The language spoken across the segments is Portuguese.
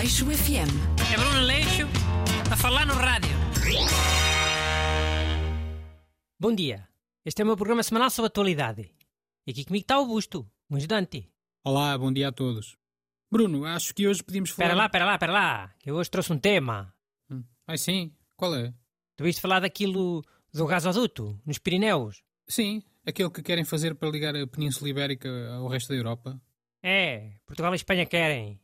Aleixo FM. É Bruno Leixo a falar no rádio. Bom dia. Este é o meu programa semanal sobre atualidade. E aqui comigo está o Busto, um ajudante. Olá, bom dia a todos. Bruno, acho que hoje podíamos falar. Espera lá, espera lá, espera lá, que eu hoje trouxe um tema. Hum. Ah, sim? Qual é? Tu viste falar daquilo do gasoduto, nos Pirineus? Sim, aquele que querem fazer para ligar a Península Ibérica ao resto da Europa. É, Portugal e Espanha querem.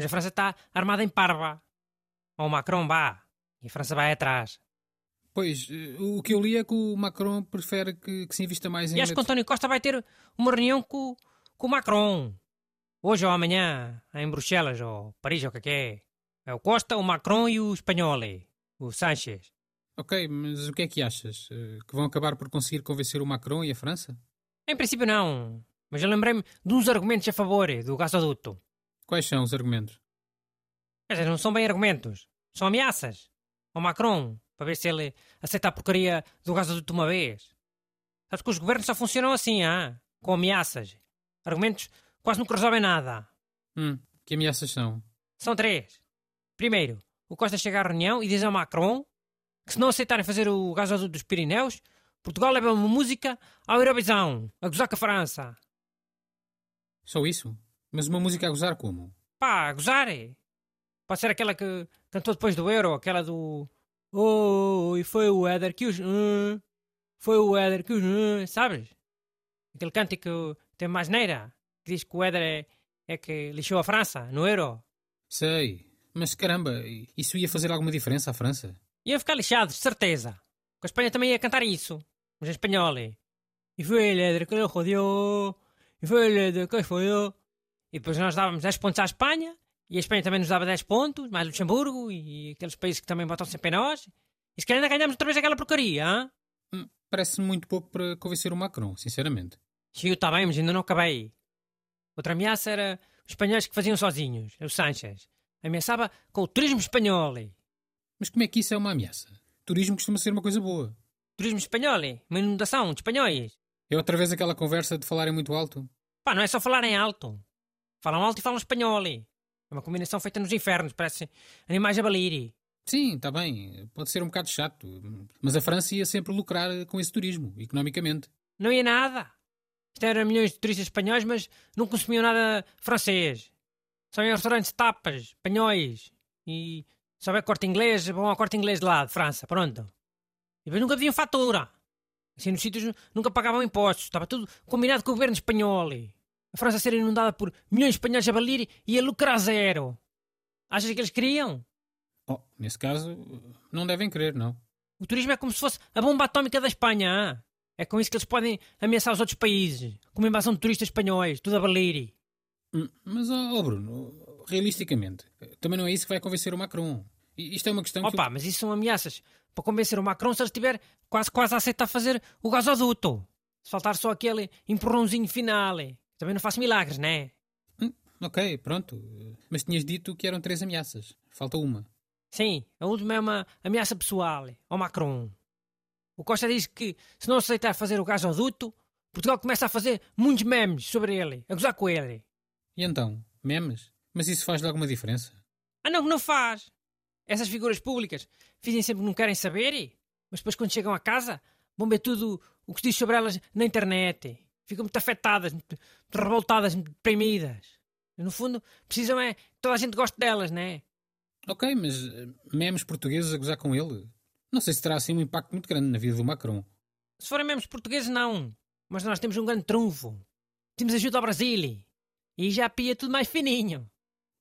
Mas a França está armada em parva. Ou o Macron vá. E a França vai atrás. Pois, eh, o que eu li é que o Macron prefere que, que se invista mais em. E acho que o António Costa vai ter uma reunião com, com o Macron. Hoje ou amanhã, em Bruxelas, ou Paris, ou o que é que é. É o Costa, o Macron e o espanhol, o Sánchez. Ok, mas o que é que achas? Eh, Que vão acabar por conseguir convencer o Macron e a França? Em princípio não. Mas eu lembrei-me de uns argumentos a favor do gasoduto. Quais são os argumentos? Quer dizer, não são bem argumentos. São ameaças. Ao Macron, para ver se ele aceita a porcaria do gasoduto uma vez. Sabes que os governos só funcionam assim, ah? com ameaças. Argumentos quase nunca resolvem nada. Hum, que ameaças são? São três. Primeiro, o Costa chega à reunião e diz ao Macron que se não aceitarem fazer o gasoduto dos Pirineus, Portugal leva uma música ao Eurovisão, a gozar com a França. Só isso? Mas uma música a gozar como? Pá, a gozar é. Pode ser aquela que cantou depois do Euro, aquela do... Oh, e foi o Éder que os... hum, foi o Éder que os... hum", sabes? Aquele cântico que tem mais neira, que diz que o Éder é, é que lixou a França, no Euro. Sei, mas caramba, isso ia fazer alguma diferença à França? Ia ficar lixado, de certeza. Com a Espanha também ia cantar isso. Mas em espanhol. é. E foi o Éder que lhe rodeou. E foi o Éder que foi E depois nós dávamos 10 pontos à Espanha. E a Espanha também nos dava 10 pontos. Mais Luxemburgo. E aqueles países que também botam sempre em nós. E se calhar ainda ganhamos outra vez aquela porcaria, hã? Hum, Parece muito pouco para convencer o Macron, sinceramente. Sim, está bem, mas ainda não acabei. Outra ameaça era os espanhóis que faziam sozinhos. O Sánchez. Ameaçava com o turismo espanhol. Mas como é que isso é uma ameaça? Turismo costuma ser uma coisa boa. Turismo espanhol. Uma inundação de espanhóis. É outra vez aquela conversa de falarem muito alto? Pá, não é só falar em alto. Falam alto e falam espanhol. É uma combinação feita nos infernos, parece animais a balir. Sim, está bem, pode ser um bocado chato, mas a França ia sempre lucrar com esse turismo, economicamente. Não ia nada. Isto eram milhões de turistas espanhóis, mas não consumiam nada francês. Só em restaurantes de tapas, espanhóis. E se houver corte inglês, vão ao corte inglês de lá, de França, pronto. E depois nunca pediam fatura. Assim, nos sítios nunca pagavam impostos. Estava tudo combinado com o governo espanhol. A França ser inundada por milhões de espanhóis a balir e a lucrar zero. Achas que eles queriam? Oh, nesse caso, não devem querer, não. O turismo é como se fosse a bomba atómica da Espanha. É com isso que eles podem ameaçar os outros países. Com uma invasão de turistas espanhóis, tudo a balir. Hum, Mas, ó ó, Bruno, realisticamente, também não é isso que vai convencer o Macron. Isto é uma questão que... Opa, mas isso são ameaças para convencer o Macron se ele estiver quase, quase a aceitar fazer o gasoduto. Se faltar só aquele empurrãozinho final. Também não faço milagres, né? Hum, ok, pronto. Mas tinhas dito que eram três ameaças. Falta uma. Sim, a última é uma ameaça pessoal ao Macron. O Costa diz que se não aceitar fazer o gasoduto, Portugal começa a fazer muitos memes sobre ele, a gozar com ele. E então? Memes? Mas isso faz-lhe alguma diferença? Ah não, não faz. Essas figuras públicas fingem sempre que não querem saber, mas depois quando chegam a casa vão ver tudo o que se diz sobre elas na internet. Ficam muito afetadas, muito, muito revoltadas, muito deprimidas. No fundo, precisam é que toda a gente goste delas, né? Ok, mas eh, memes portugueses a gozar com ele? Não sei se terá assim um impacto muito grande na vida do Macron. Se forem mesmo portugueses, não. Mas nós temos um grande trunfo. Temos ajuda ao Brasil. E já pia tudo mais fininho.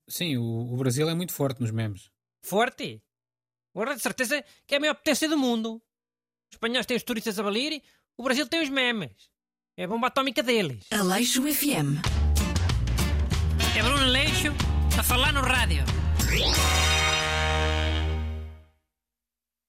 Sim, o, o Brasil é muito forte nos memes. Forte. Agora de certeza que é a maior potência do mundo. Os espanhóis têm os turistas a balir, o Brasil tem os memes. É a bomba atómica deles. Aleixo FM. É Bruno Leixo a falar no rádio.